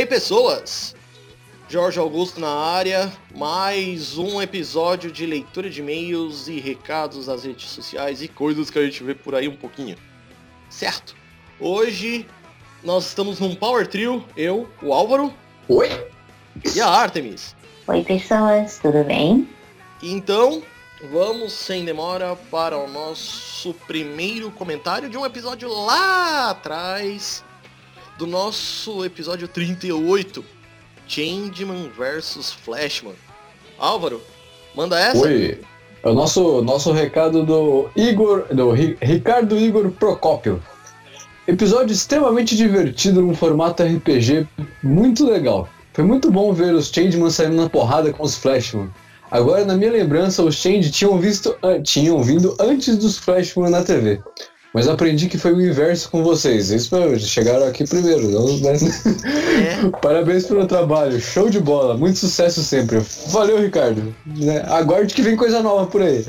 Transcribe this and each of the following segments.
aí, pessoas? Jorge Augusto na área, mais um episódio de leitura de e-mails e recados das redes sociais e coisas que a gente vê por aí um pouquinho. Certo? Hoje nós estamos num Power Trio, eu, o Álvaro. Oi? E a Artemis. Oi pessoas, tudo bem? Então, vamos sem demora para o nosso primeiro comentário de um episódio lá atrás do nosso episódio 38, Changeman vs Flashman. Álvaro, manda essa? Oi. É o nosso, nosso recado do Igor, do Ricardo Igor Procópio. Episódio extremamente divertido num formato RPG muito legal. Foi muito bom ver os Changeman saindo na porrada com os Flashman. Agora, na minha lembrança, os Change tinham, visto, uh, tinham vindo antes dos Flashman na TV. Mas aprendi que foi o inverso com vocês. Isso chegaram aqui primeiro. Não, mas... é. Parabéns pelo trabalho. Show de bola. Muito sucesso sempre. Valeu, Ricardo. Né, aguarde que vem coisa nova por aí.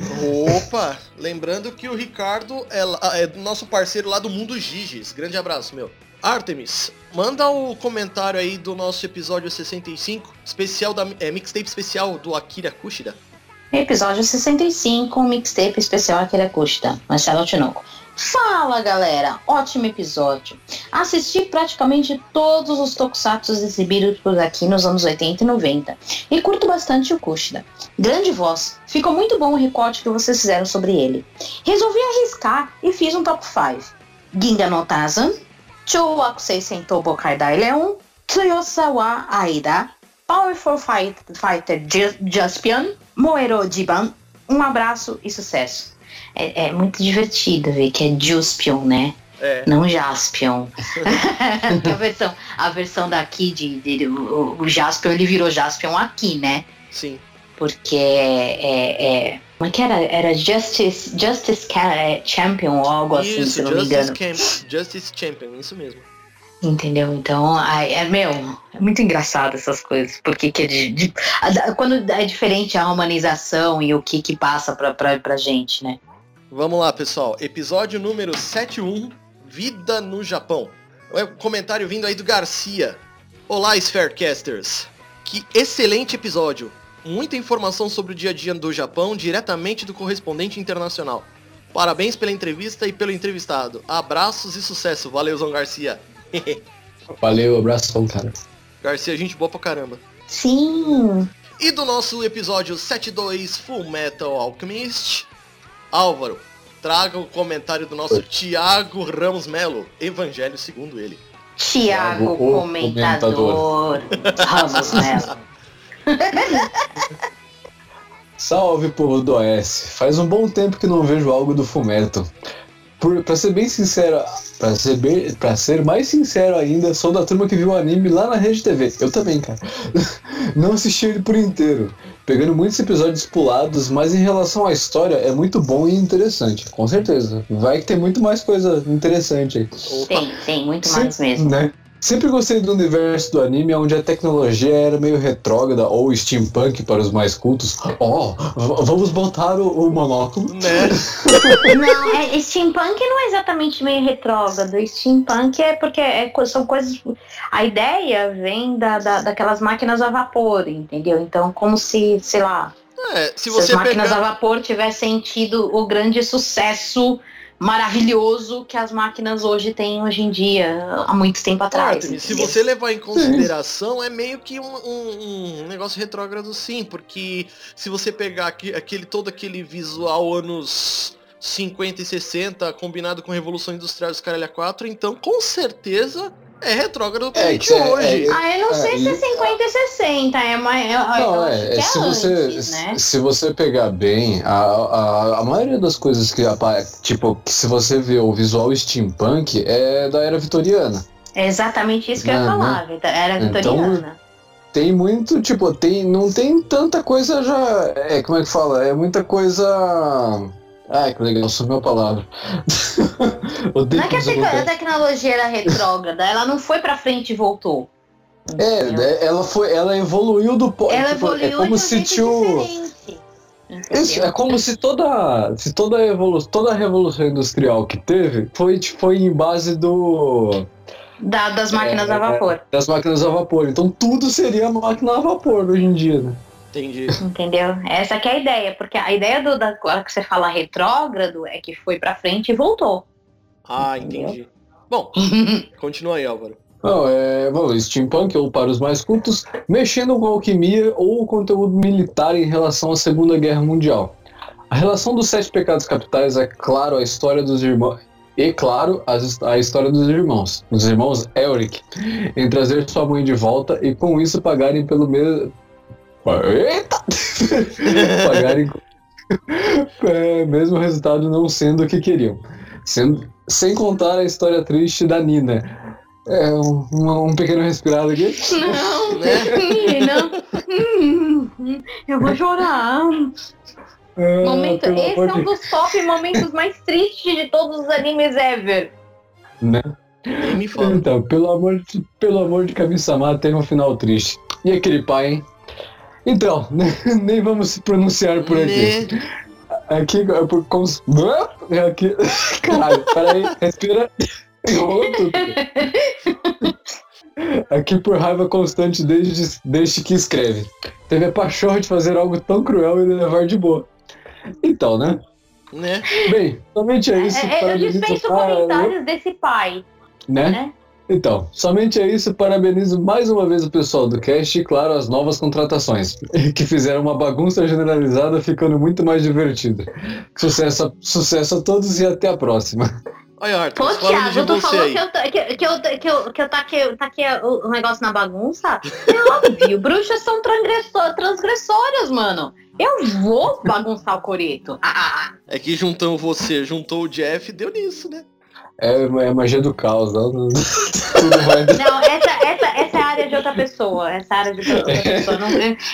Opa! Lembrando que o Ricardo é, é nosso parceiro lá do Mundo Giges. Grande abraço, meu. Artemis, manda o comentário aí do nosso episódio 65, especial da é, mixtape especial do Akira Kushida. Episódio 65, mixtape especial Akira Kushida, Marcelo Tinoco. Fala galera, ótimo episódio. Assisti praticamente todos os tokusatsu exibidos por aqui nos anos 80 e 90 e curto bastante o Kushida. Grande voz, ficou muito bom o recorte que vocês fizeram sobre ele. Resolvi arriscar e fiz um top 5. Ginga no Tazan, Chouakusei Sentou Bokai Dai Leon, Tsuyosawa Aida, Powerful Fight, Fighter Jaspion, Moero Jiban. Um abraço e sucesso. É, é muito divertido ver que é Juspion, né? É. Não Jaspion. a, versão, a versão daqui de, de o, o, Jaspion, ele virou Jaspion aqui, né? Sim. Porque é, é, é como é que era? Era Justice, Justice Champion ou algo isso, assim, se não Justice me engano. Camp, Justice Champion, isso mesmo. Entendeu? Então, é, meu, é muito engraçado essas coisas. Porque que é de, de, quando é diferente a humanização e o que que passa pra, pra, pra gente, né? Vamos lá, pessoal. Episódio número 71, Vida no Japão. É um comentário vindo aí do Garcia. Olá, Spherecasters. Que excelente episódio muita informação sobre o dia a dia do Japão diretamente do correspondente internacional. Parabéns pela entrevista e pelo entrevistado. Abraços e sucesso. Valeu, Zão Garcia. Valeu, abração, cara. Garcia, gente boa pra caramba. Sim. E do nosso episódio 72 Full Metal Alchemist, Álvaro, traga o comentário do nosso. Tiago Ramos Melo, Evangelho segundo ele. Tiago, comentador. comentador. Ramos Melo. Salve, povo do OS. Faz um bom tempo que não vejo algo do Fumeto. Por, pra ser bem sincero, pra ser, bem, pra ser mais sincero ainda, sou da turma que viu o anime lá na Rede TV. Eu também, cara. Não assisti ele por inteiro, pegando muitos episódios pulados, mas em relação à história é muito bom e interessante, com certeza. Vai que tem muito mais coisa interessante aí. Tem, tem, muito mais mesmo. Né? Sempre gostei do universo do anime onde a tecnologia era meio retrógrada ou steampunk para os mais cultos. Ó, oh, vamos botar o, o monóculo. Né? não, é, steampunk não é exatamente meio retrógrado. Steampunk é porque é, são coisas. A ideia vem da, da, daquelas máquinas a vapor, entendeu? Então, como se, sei lá. É, se, se as máquinas pegar... a vapor tivessem tido o grande sucesso maravilhoso que as máquinas hoje têm hoje em dia, há muito tempo atrás. Claro, se você levar em consideração, é meio que um, um, um, negócio retrógrado sim, porque se você pegar aquele todo aquele visual anos 50 e 60 combinado com a Revolução Industrial dos Caralho 4, então com certeza é retrógrado pra é, gente é, hoje. É, ah, eu não sei se é 50 e 60, é mais. Não, é, é, se você antes, né? se você pegar bem, a, a, a maioria das coisas que tipo, que se você vê o visual steampunk é da era vitoriana. É exatamente isso que eu ia né, falar, né? era então, vitoriana. Então, tem muito, tipo, tem, não tem tanta coisa já. É, como é que fala? É muita coisa Ai, que legal, sumiu a palavra. não é que a, te a tecnologia era retrógrada, ela não foi pra frente e voltou. É, né, ela foi, ela evoluiu do Ela tipo, evoluiu é como se tio Isso, é como se toda, se toda a evolução, toda a revolução industrial que teve foi, foi em base do Da- das máquinas É, a vapor. Das máquinas a vapor. Então tudo seria máquina a vapor hoje em dia, né? Entendi. Entendeu? Essa que é a ideia, porque a ideia do, da hora que você fala retrógrado é que foi pra frente e voltou. Ah, entendi. Bom, continua aí, Álvaro. Não, é, bom, steampunk, ou para os mais cultos, mexendo com alquimia ou conteúdo militar em relação à Segunda Guerra Mundial. A relação dos sete pecados capitais é, claro, a história dos irmãos. E, claro, as- a história dos irmãos, dos irmãos Elric, em trazer sua mãe de volta e com isso pagarem pelo mesmo. Eita! pagarem é, mesmo resultado não sendo o que queriam. Sendo, sem contar a história triste da Nina. É um, um, pequeno respirado aqui. Não, Né? Hum, Eu vou chorar. Ah, Momento, esse é um dos top momentos mais tristes de todos os animes ever. Né? Me fala. Então, pelo amor de, pelo amor de Kami-sama, teve um final triste. E aquele pai, hein? Então, nem vamos se pronunciar por aqui. Né? Aqui, é por, como, se- aqui, caralho, peraí, respira. Aqui por raiva constante desde, desde que escreve. Teve a pachorra de fazer algo tão cruel e levar de boa. Então, né? Né? Bem, somente é isso. É, é, eu dispenso comentários desse pai, né? né? Então, somente é isso. Parabenizo mais uma vez o pessoal do cast e, claro, as novas contratações, que fizeram uma bagunça generalizada ficando muito mais divertida. Sucesso, a- sucesso a todos e até a próxima. Olha, Arthur, Pô, falando Thiago, de tu você falou aí. que eu, que, eu, que eu, que eu taquei, taquei o, negócio na bagunça? É óbvio, bruxas são transgressor, transgressórias, mano. Eu vou bagunçar o coreto. Ah, ah, ah. É que juntando você, juntou o Jeff, deu nisso, né? É, é magia do caos. Não, não- tudo vai... Não, essa, essa, essa é a área de outra pessoa. Essa é área de outra pessoa. Não-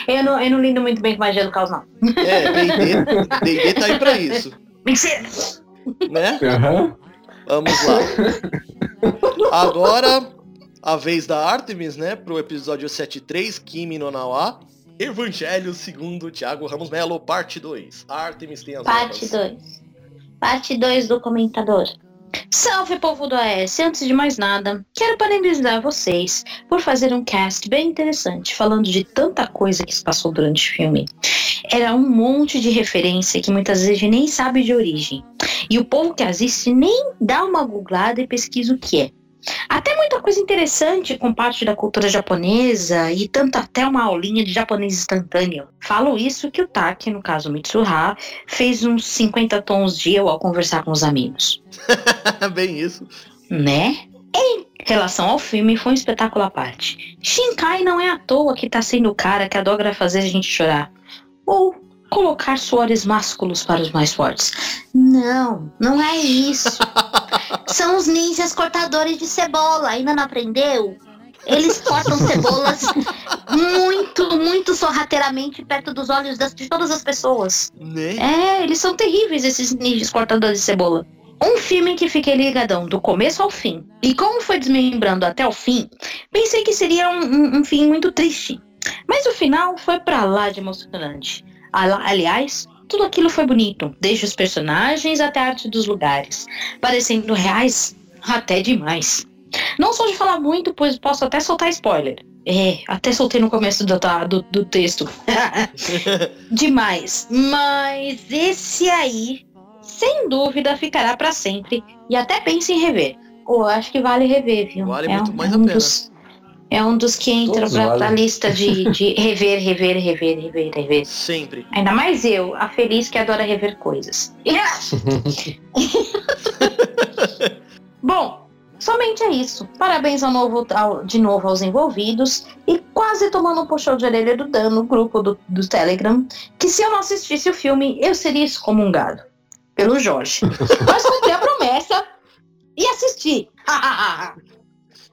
eu, não, eu não lido muito bem com magia do caos, não. É, D&D, tá aí pra isso, Mentira! né? Aham. Vamos lá. Agora, a vez da Artemis, né? Pro episódio 73, Kimi no Nawa. Evangelho segundo Thiago Ramos Melo, parte 2. Artemis tem as Parte honras. 2. Parte 2 do comentador. Salve povo do AS! Antes de mais nada, quero parabenizar vocês por fazer um cast bem interessante, falando de tanta coisa que se passou durante o filme. Era um monte de referência que muitas vezes a gente nem sabe de origem. E o povo que assiste nem dá uma googlada e pesquisa o que é. Até muita coisa interessante com parte da cultura japonesa e tanto até uma aulinha de japonês instantâneo. Falo isso que o Taki, no caso Mitsuha, fez uns 50 tons de eu ao conversar com os amigos. Bem isso. Né? Em relação ao filme, foi um espetáculo à parte. Shinkai não é à toa que tá sendo o cara que adora fazer a gente chorar. Ou colocar suores másculos para os mais fortes. Não, não é isso. São os ninjas cortadores de cebola, ainda não aprendeu? Eles cortam cebolas muito, muito sorrateiramente perto dos olhos das- de todas as pessoas. Né? É, eles são terríveis, esses ninjas cortadores de cebola. Um filme que fiquei ligadão do começo ao fim. E como foi desmembrando até o fim, pensei que seria um, um- um fim muito triste. Mas o final foi pra lá de emocionante. Aliás, tudo aquilo foi bonito, desde os personagens até a arte dos lugares, parecendo reais até demais. Não sou de falar muito, pois posso até soltar spoiler. É, até soltei no começo do, tá, do, do texto. Demais. Mas esse aí, sem dúvida, ficará pra sempre. E até pense em rever. Ou acho que vale rever, viu? Vale é muito um, mais é a um pena. Dos, é um dos que entra Todos pra, pra lista de, de rever, rever, rever, rever, rever. Sempre. Ainda mais eu, a feliz que adora rever coisas. Bom, somente é isso. Parabéns ao novo, ao- de novo aos envolvidos e quase tomando um puxão de orelha do Dan no grupo do, do Telegram, que se eu não assistisse o filme, eu seria excomungado pelo Jorge. Mas cumpri a promessa e assisti.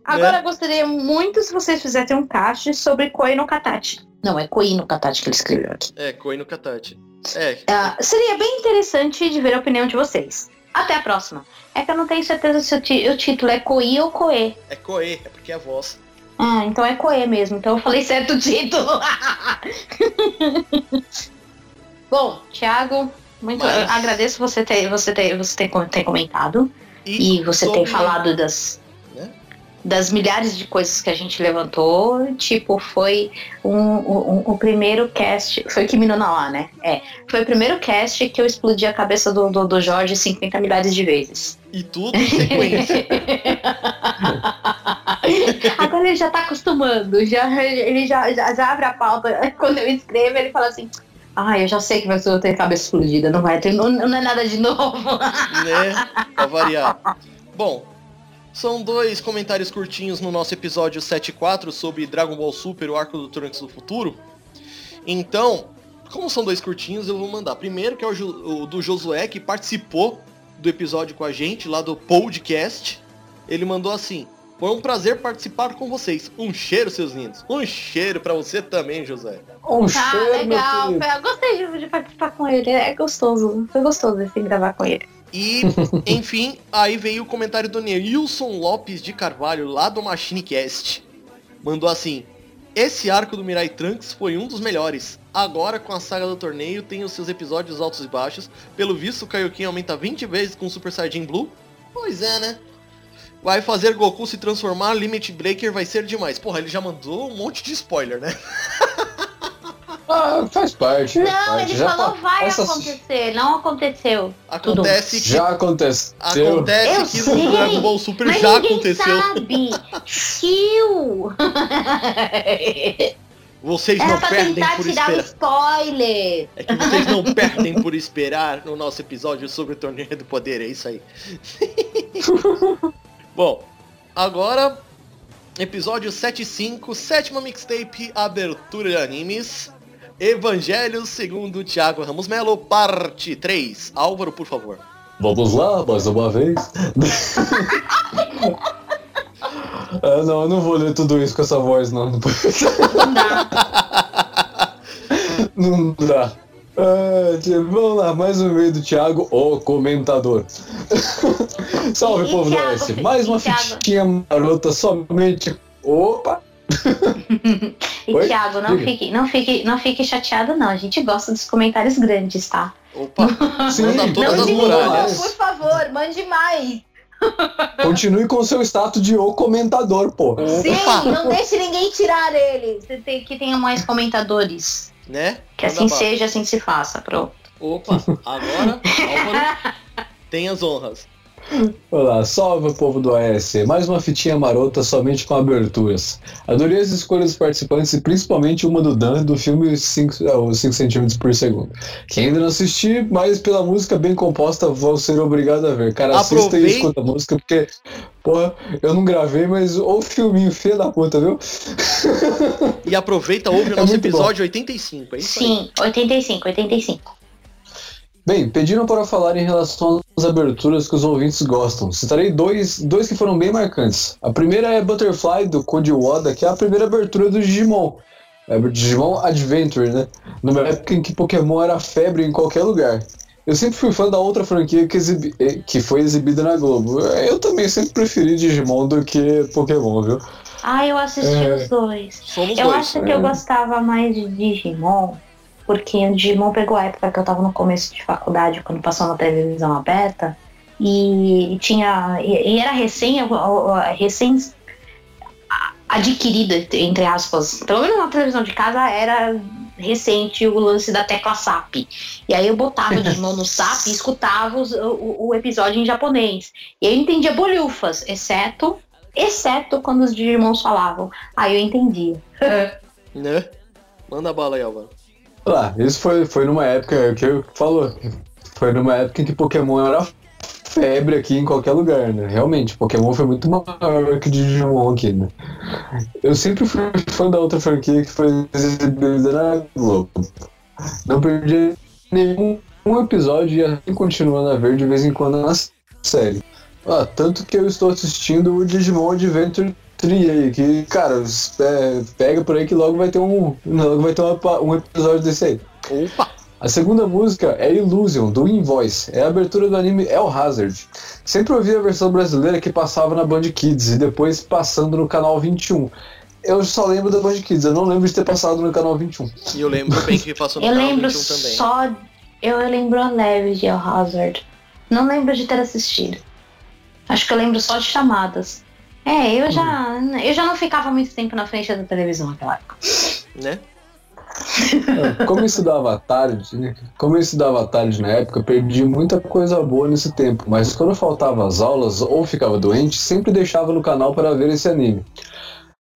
Agora gostaria muito se vocês fizessem um cast sobre Koi no Katachi. Não, é Koi no Katachi que ele escreveu aqui. É, Koi no Katachi. É, Ah, seria bem interessante de ver a opinião de vocês. Até a próxima. É que eu não tenho certeza se o, o título é Coi ou Coe. é Koe, é porque é a voz. Ah, então é Coe mesmo. Então eu falei certo o título. Bom, Thiago, muito Mas- agradeço você ter, você ter, você ter, ter comentado. E você ter falado das. Das milhares de coisas que a gente levantou, tipo, foi um, um, o primeiro cast. Foi Kimi no Nawa, né? É. Foi o primeiro cast que eu explodi a cabeça do, do, do Jorge 50 milhares de vezes. E tudo em sequência. Agora ele já tá acostumando, já, ele já, já, já abre a pauta. Quando eu escrevo, ele fala assim. Ah, eu já sei que vai ter cabeça explodida, não vai ter, não, não é nada de novo. né? Pra variar. Bom, são dois comentários curtinhos no nosso episódio 74 sobre Dragon Ball Super, o arco do Trunks do futuro. Então, como são dois curtinhos, eu vou mandar. Primeiro que é o, o do Josué, que participou do episódio com a gente, lá do podcast. Ele mandou assim, foi um prazer participar com vocês. Um cheiro, seus lindos. Um cheiro para você também, José. Um Ah, cheiro, legal. Eu gostei de, de participar com ele. É gostoso. Foi gostoso esse gravar com ele. E, enfim, aí veio o comentário do Neilson Lopes de Carvalho, lá do MachineCast. Mandou assim: Esse arco do Mirai Trunks foi um dos melhores. Agora, com a saga do torneio, tem os seus episódios altos e baixos. Pelo visto, o Kaioken aumenta 20 vezes com o Super Saiyajin Blue. Pois é, né? Vai fazer Goku se transformar, Limit Breaker vai ser demais. Porra, ele já mandou um monte de spoiler, né? Ah, faz parte. faz Não, parte. ele Já falou pa- vai essas- acontecer. Não aconteceu. Acontece que. Já aconteceu. Acontece Eu que sei, no Dragon Ball Super Mas já aconteceu. sabe. Tio! Vocês Era não pra perdem tentar por esperar. spoiler. É que vocês não perdem por esperar no nosso episódio sobre o Torneio do Poder, é isso aí. Bom, agora, episódio 75, sétima mixtape, abertura de animes, Evangelho segundo Thiago Ramos Melo, parte 3. Álvaro, por favor. Vamos lá, mais uma vez. ah, não, eu não vou ler tudo isso com essa voz, não. Não dá. Não dá. Ah, vamos lá, mais um e-mail do Thiago, o comentador. Salve, E- povo do Thiago, S. Mais uma Thiago? fitinha marota somente. Opa! E Oi? Thiago, não Diga. fique, não, fique, não fique chateado, não. A gente gosta dos comentários grandes, tá? Opa, Sim, manda todas não as muralhas. por favor, mande mais. Continue com o seu status de o comentador, pô. Opa, Sim, não deixe ninguém tirar ele. Você tem que tenha mais comentadores. né? Que Manda assim seja, assim se faça. Pronto. Opa, agora, Álvaro, tem as honras. Olá, salve povo do AS. Mais uma fitinha marota somente com aberturas. Adorei as escolhas dos participantes e principalmente uma do Dan do filme 5 cm por segundo. Que ainda não assisti, mas pela música bem composta vou ser obrigado a ver. Cara, assista e escuta a música porque, porra, eu não gravei, mas o filminho feio da puta, viu? E aproveita, ouve o É nosso muito bom. episódio 85, é isso aí. Sim, 85, 85. Bem, pediram para falar em relação às aberturas que os ouvintes gostam. Citarei dois, dois que foram bem marcantes. A primeira é Butterfly, do Code Wada, que é a primeira abertura do Digimon. É o Digimon Adventure, né? Numa época em que Pokémon era febre em qualquer lugar. Eu sempre fui fã da outra franquia que, exibi- eh, que foi exibida na Globo. Eu também sempre preferi Digimon do que Pokémon, viu? Ah, eu assisti É. os dois. Somos Eu dois. acho que eu gostava mais de Digimon, porque o Digimon pegou a época que eu tava no começo de faculdade, quando passou na televisão aberta, e tinha. E, e era recém, recém adquirida, entre aspas. Pelo menos na televisão de casa era recente o lance da tecla SAP. E aí eu botava o Digimon no SAP e escutava os- o, o episódio em japonês. E aí eu entendia bolhufas, exceto. Exceto quando os Digimons falavam. Aí eu entendia. Né? Manda bala aí, Álvaro. Lá, isso foi, foi numa época que eu falou. Foi numa época em que Pokémon era febre aqui em qualquer lugar, né? Realmente, Pokémon foi muito maior que Digimon aqui, né? Eu sempre fui fã da outra franquia que foi exibida na Globo. Não perdi nenhum um episódio e assim continuando a ver de vez em quando na série. Ah, tanto que eu estou assistindo o Digimon Adventure 3 aí, que, cara, é, pega por aí que logo vai ter um. Logo vai ter uma um episódio desse aí. Opa! A segunda música é Illusion, do Invoice. É a abertura do anime El Hazard. Sempre ouvi a versão brasileira que passava na Band Kids e depois passando no canal 21. Eu só lembro da Band Kids, eu não lembro de ter passado no canal 21. E eu lembro bem que passou no Eu canal lembro 21 também. só. Eu lembro a leve de El Hazard. Não lembro de ter assistido. Acho que eu lembro só de chamadas. É, eu já, eu já não ficava muito tempo na frente da televisão naquela época. Né? É, Como eu estudava tarde, né? Como eu estudava tarde na época, eu perdi muita coisa boa nesse tempo. Mas quando faltava as aulas ou ficava doente, sempre deixava no canal para ver esse anime.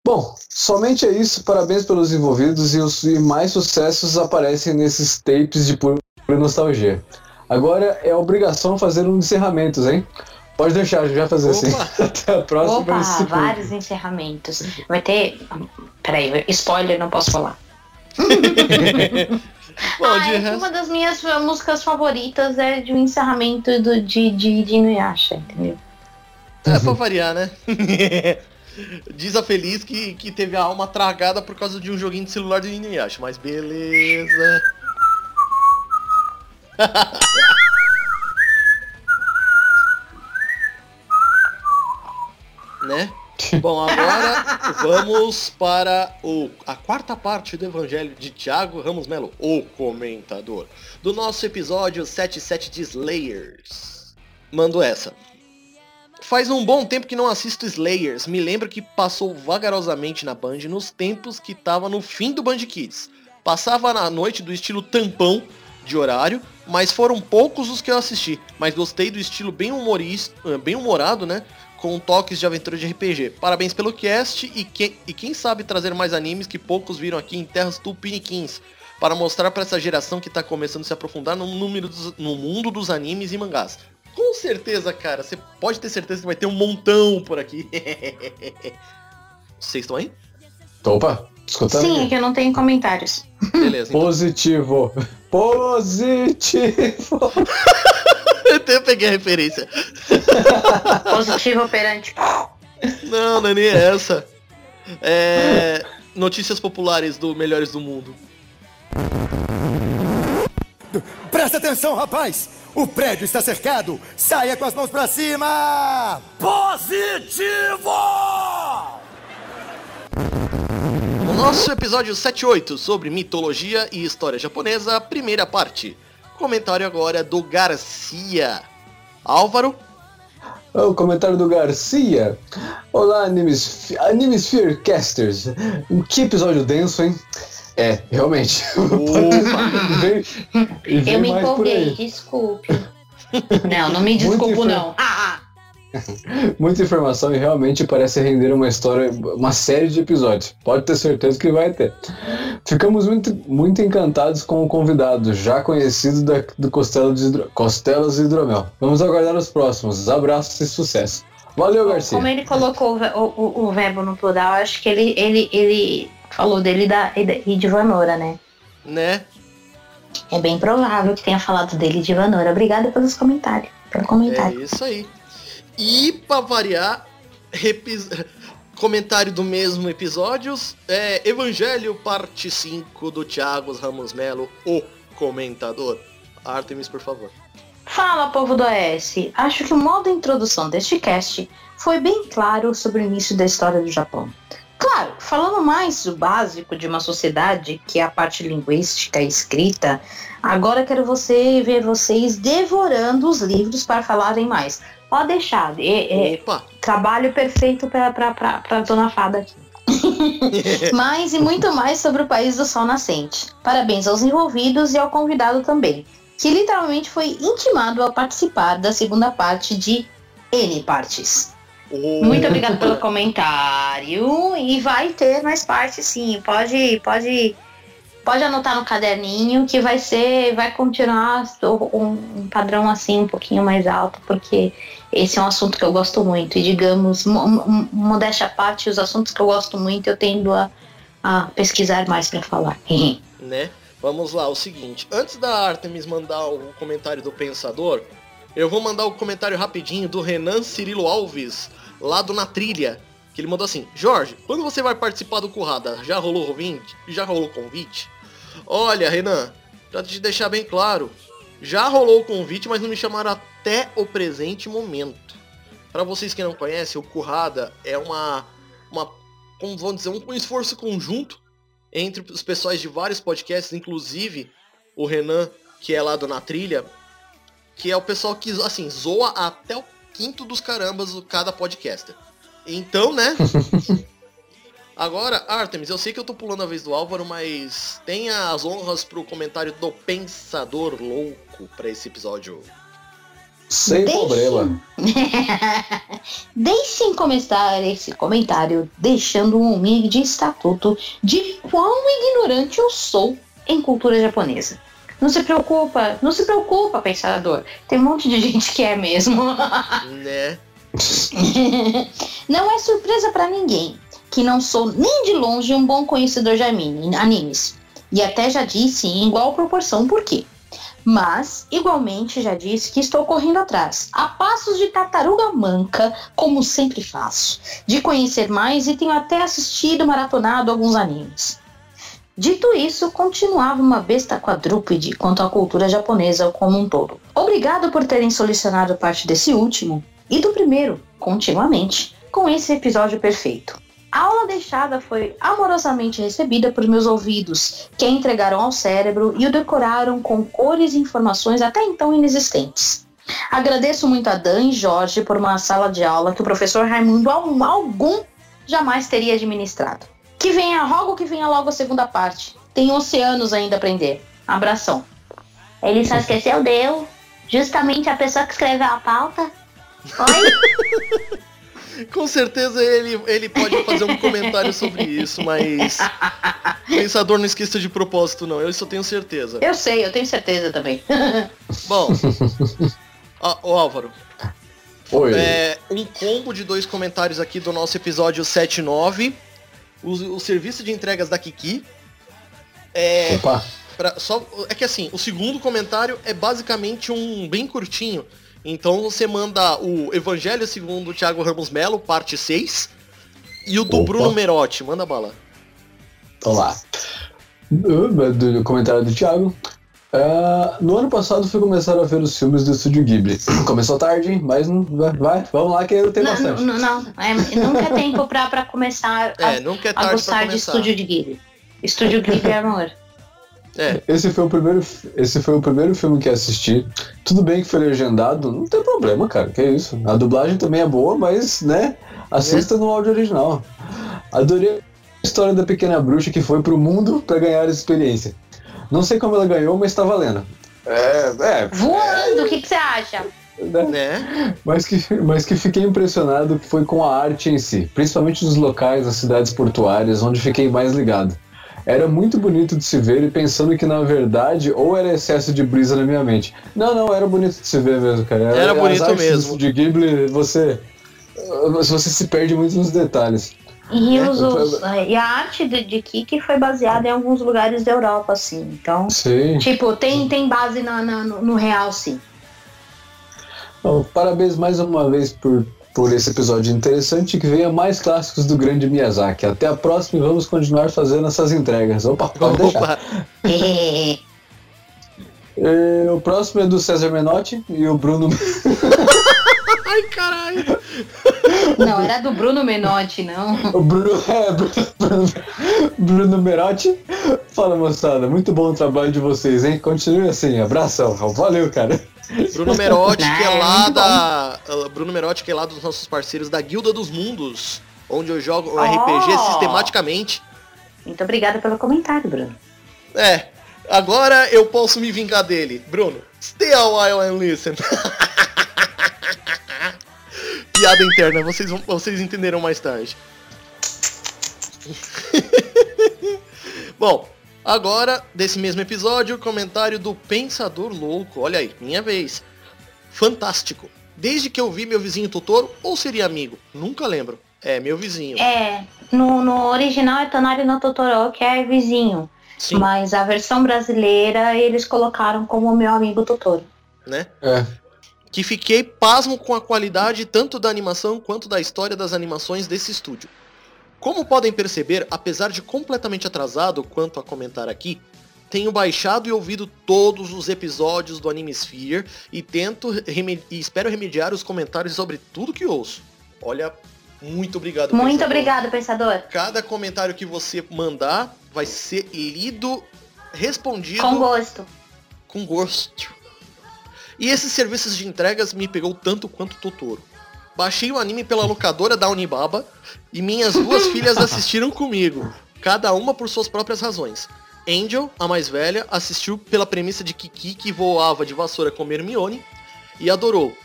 Bom, somente é isso. Parabéns pelos envolvidos e os e mais sucessos aparecem nesses tapes de pura nostalgia. Agora é obrigação fazer um encerramentos, hein? Pode deixar, já fazer assim. Opa! Até a próxima. Opa, vários encerramentos. Vai ter. Peraí, spoiler, não posso falar. Ah, de é resto. uma das minhas músicas favoritas é de um encerramento do, de, de, de Inuyasha, entendeu? É pra variar, né? Diz a Feliz que, que teve a alma tragada por causa de um joguinho de celular do Inuyasha, mas beleza. né? Bom, agora vamos para o, a quarta parte do Evangelho de Tiago Ramos Melo, o comentador, do nosso episódio 77 de Slayers. Mando essa. Faz um bom tempo que não assisto Slayers. Me lembro que passou vagarosamente na Band nos tempos que tava no fim do Band Kids. Passava na noite do estilo tampão de horário, mas foram poucos os que eu assisti. Mas gostei do estilo bem humorista, bem humorado, né? Com toques de aventura de RPG. Parabéns pelo cast e, que, e quem sabe trazer mais animes que poucos viram aqui em terras tupiniquins. Para mostrar para essa geração que tá começando a se aprofundar no, número dos- no mundo dos animes e mangás. Com certeza, cara. Você pode ter certeza que vai ter um montão por aqui. Vocês estão aí? Opa, escutando? Sim, é que eu não tenho comentários. Beleza. Então, Positivo. Positivo. eu peguei a referência. Positivo operante. Não, não é nem essa. É... Notícias populares do Melhores do Mundo. Presta atenção, rapaz! O prédio está cercado! Saia com as mãos pra cima! Positivo! No nosso episódio 78 sobre mitologia e história japonesa, primeira parte. Comentário agora do Garcia. Álvaro, O comentário do Garcia. Olá, Animes, Animes Fearcasters. Que episódio denso, hein? É, realmente. Opa! Vem- vem Eu me empolguei, desculpe. Não, não me desculpo, não. Ah, ah. Muita informação e realmente parece render uma história, uma série de episódios. Pode ter certeza que vai ter. Ficamos muito, muito encantados com o convidado, já conhecido da, do Costela de Hidro- Costelas e Hidromel. Vamos aguardar os próximos. Abraços e sucesso. Valeu, Garcia. Como ele colocou o, o- o- verbo no plural, acho que ele, ele, ele falou dele da, e de Vanora, né? né? É bem provável que tenha falado dele de Vanora. Obrigada pelos comentários. Pelo É comentário. isso aí. E pra variar, repis- comentário do mesmo episódio, é Evangelho, parte 5 do Thiago Ramos Melo, o comentador. Artemis, por favor. Fala, povo do OS! Acho que o modo introdução deste cast foi bem claro sobre o início da história do Japão. Claro, falando mais do básico de uma sociedade, que é a parte linguística e escrita, agora quero você ver vocês devorando os livros para falarem mais. Pode deixar, é, é trabalho perfeito para Dona Fada aqui. mais e muito mais sobre o país do sol nascente. Parabéns aos envolvidos e ao convidado também, que literalmente foi intimado a participar da segunda parte de N partes. O- Muito obrigada pelo comentário e vai ter mais partes sim. Pode, pode, pode anotar no caderninho que vai ser, vai continuar um, um padrão assim um pouquinho mais alto, porque esse é um assunto que eu gosto muito. E digamos, mo- mo- modéstia à parte, os assuntos que eu gosto muito eu tendo a, a pesquisar mais para falar. né? Vamos lá, o seguinte. Antes da Artemis mandar o comentário do Pensador, eu vou mandar o comentário rapidinho do Renan Cirilo Alves, lá do Na Trilha. Que ele mandou assim, Jorge, quando você vai participar do Currada? Já rolou convite? Já rolou convite? Olha, Renan, pra te deixar bem claro, já rolou o convite, mas não me chamaram até o presente momento. Para vocês que não conhecem, o Currada é uma, uma como vamos dizer, um esforço conjunto entre os pessoais de vários podcasts, inclusive o Renan, que é lá do Na Trilha, que é o pessoal que, assim, zoa até o quinto dos carambas o cada podcaster. Então, né? Agora, Artemis, eu sei que eu tô pulando a vez do Álvaro, mas tenha as honras pro comentário do Pensador Louco pra esse episódio. Sem Deixe- problema. Deixem começar esse comentário deixando um humilde estatuto de quão ignorante eu sou em cultura japonesa. Não se preocupa, não se preocupa, pensador. Tem um monte de gente que é mesmo. Né? não é surpresa pra ninguém que não sou nem de longe um bom conhecedor de anime- animes. E até já disse em igual proporção por quê. Mas, igualmente, já disse que estou correndo atrás, a passos de tartaruga manca, como sempre faço, de conhecer mais e tenho até assistido maratonado alguns animes. Dito isso, continuava uma besta quadrúpede quanto à cultura japonesa como um todo. Obrigado por terem solucionado parte desse último e do primeiro, continuamente, com esse episódio perfeito. A aula deixada foi amorosamente recebida por meus ouvidos, que a entregaram ao cérebro e o decoraram com cores e informações até então inexistentes. Agradeço muito a Dan e Jorge por uma sala de aula que o professor Raimundo al- algum jamais teria administrado. Que venha, rogo que venha logo a segunda parte. Tem oceanos ainda a aprender. Abração. Ele só esqueceu deu. Justamente a pessoa que escreveu a pauta. Oi? Com certeza ele, ele pode fazer um comentário sobre isso, mas. Pensador não esqueça de propósito, não. Eu isso eu tenho certeza. Eu sei, eu tenho certeza também. Bom. Ó, ô Álvaro, Oi. é, um combo de dois comentários aqui do nosso episódio 79. O, o serviço de entregas da Kiki. É, Opa. pra- só, é que assim, o segundo comentário é basicamente um bem curtinho. Então você manda o Evangelho segundo o Thiago Ramos Melo, parte 6. E o do Opa. Bruno Merotti. Manda bala. Vamos lá. Do, do comentário do Thiago. Ah, no ano passado fui começar a ver os filmes do Estúdio Ghibli. Começou tarde, mas não, vai, vai, vamos lá que eu tenho Não, bastante. não, não, é, nunca é tempo pra, pra começar a, É, nunca é a tarde pra gostar de estúdio de Ghibli. Estúdio Ghibli é amor. É, Esse foi, o primeiro, esse foi o primeiro filme que assisti. Tudo bem que foi legendado, não tem problema, cara. Que isso. A dublagem também é boa, mas, né? Assista no áudio original. Adorei a história da pequena bruxa que foi pro mundo pra ganhar experiência. Não sei como ela ganhou, mas tá valendo. É, é. Voando, o que, que você acha? né? né? Mas que, mas que fiquei impressionado foi com a arte em si, principalmente nos locais, nas cidades portuárias, onde fiquei mais ligado. Era muito bonito de se ver e pensando que na verdade ou era excesso de brisa na minha mente. Não, não, era bonito de se ver mesmo, cara. Era As bonito artes mesmo. De Ghibli, você você se perde muito nos detalhes. E, É, os- os- e a arte de, de Kiki foi baseada em alguns lugares da Europa, assim. Então, Sim. tipo, tem, tem base na, na- no, no real, sim. Bom, parabéns mais uma vez por, por esse episódio interessante que venha mais clássicos do grande Miyazaki. Até a próxima e vamos continuar fazendo essas entregas. Opa, pode deixar. Opa. E o próximo é do César Menotti e o Bruno. Ai, caralho. Não, era do Bruno Menotti, não. O Bruno, é, Bruno, Bruno, Merotti. Fala moçada, muito bom o trabalho de vocês, hein? Continue assim, abração. Valeu, cara. Bruno Merotti, que é lá da. uh, Bruno Merotti, que é lá dos nossos parceiros da Guilda dos Mundos, onde eu jogo Oh. RPG sistematicamente. Muito obrigada pelo comentário, Bruno. É, agora eu posso me vingar dele. Bruno, stay a while and listen. Piada interna, vocês, vão, vocês entenderão mais tarde. Bom, agora, desse mesmo episódio, o comentário do Pensador Louco. Olha aí, minha vez. Fantástico. Desde que eu vi meu vizinho Totoro, ou seria amigo? Nunca lembro. É, meu vizinho. É, no, no original é Tonari no Totoro, que é vizinho. Sim, Mas a versão brasileira eles colocaram como meu amigo Totoro. né? É. que fiquei pasmo com a qualidade tanto da animação quanto da história das animações desse estúdio. Como podem perceber, apesar de completamente atrasado quanto a comentar aqui, tenho baixado e ouvido todos os episódios do Anime Sphere e tento e espero remediar os comentários sobre tudo que ouço. Olha, muito obrigado. Muito pensador. obrigado, pensador. Cada comentário que você mandar vai ser lido, respondido Com gosto. com gosto. E esses serviços de entregas me pegou tanto quanto Totoro. Baixei o anime pela locadora da Unibaba e minhas duas filhas assistiram comigo, cada uma por suas próprias razões. Angel, a mais velha, assistiu pela premissa de Kiki que voava de vassoura com Hermione e adorou.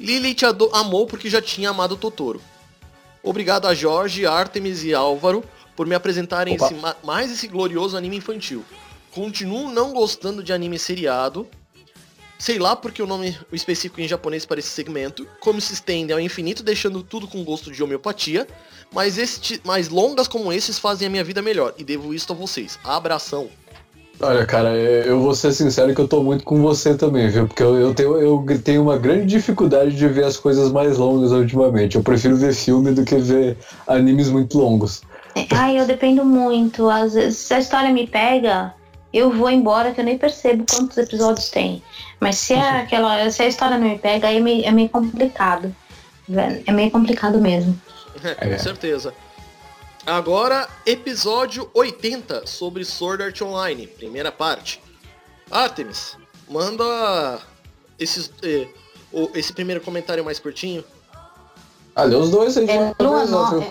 Lilith ado- amou porque já tinha amado Totoro. Obrigado a Jorge, Artemis e Álvaro por me apresentarem esse ma- mais esse glorioso anime infantil. Continuo não gostando de anime seriado. Sei lá porque o nome específico em japonês para esse segmento, como se estende ao infinito, deixando tudo com gosto de homeopatia. Mas, este, mas longas como esses fazem a minha vida melhor. E devo isto a vocês. Abração. Olha, cara, eu eu vou ser sincero que eu tô muito com você também, viu? Porque eu, eu tenho, eu tenho uma grande dificuldade de ver as coisas mais longas ultimamente. Eu prefiro ver filme do que ver animes muito longos. Ai, eu dependo muito. Às vezes, se a história me pega, eu vou embora que eu nem percebo quantos episódios tem. Mas se, é aquela, se a história não me pega, aí é meio, é meio complicado. É meio complicado mesmo. É, com É. certeza. Agora, episódio 80 sobre Sword Art Online, primeira parte. Artemis, manda esses, eh, o- esse primeiro comentário mais curtinho. Ah, lê os dois aí, É, né? Lua, eu é-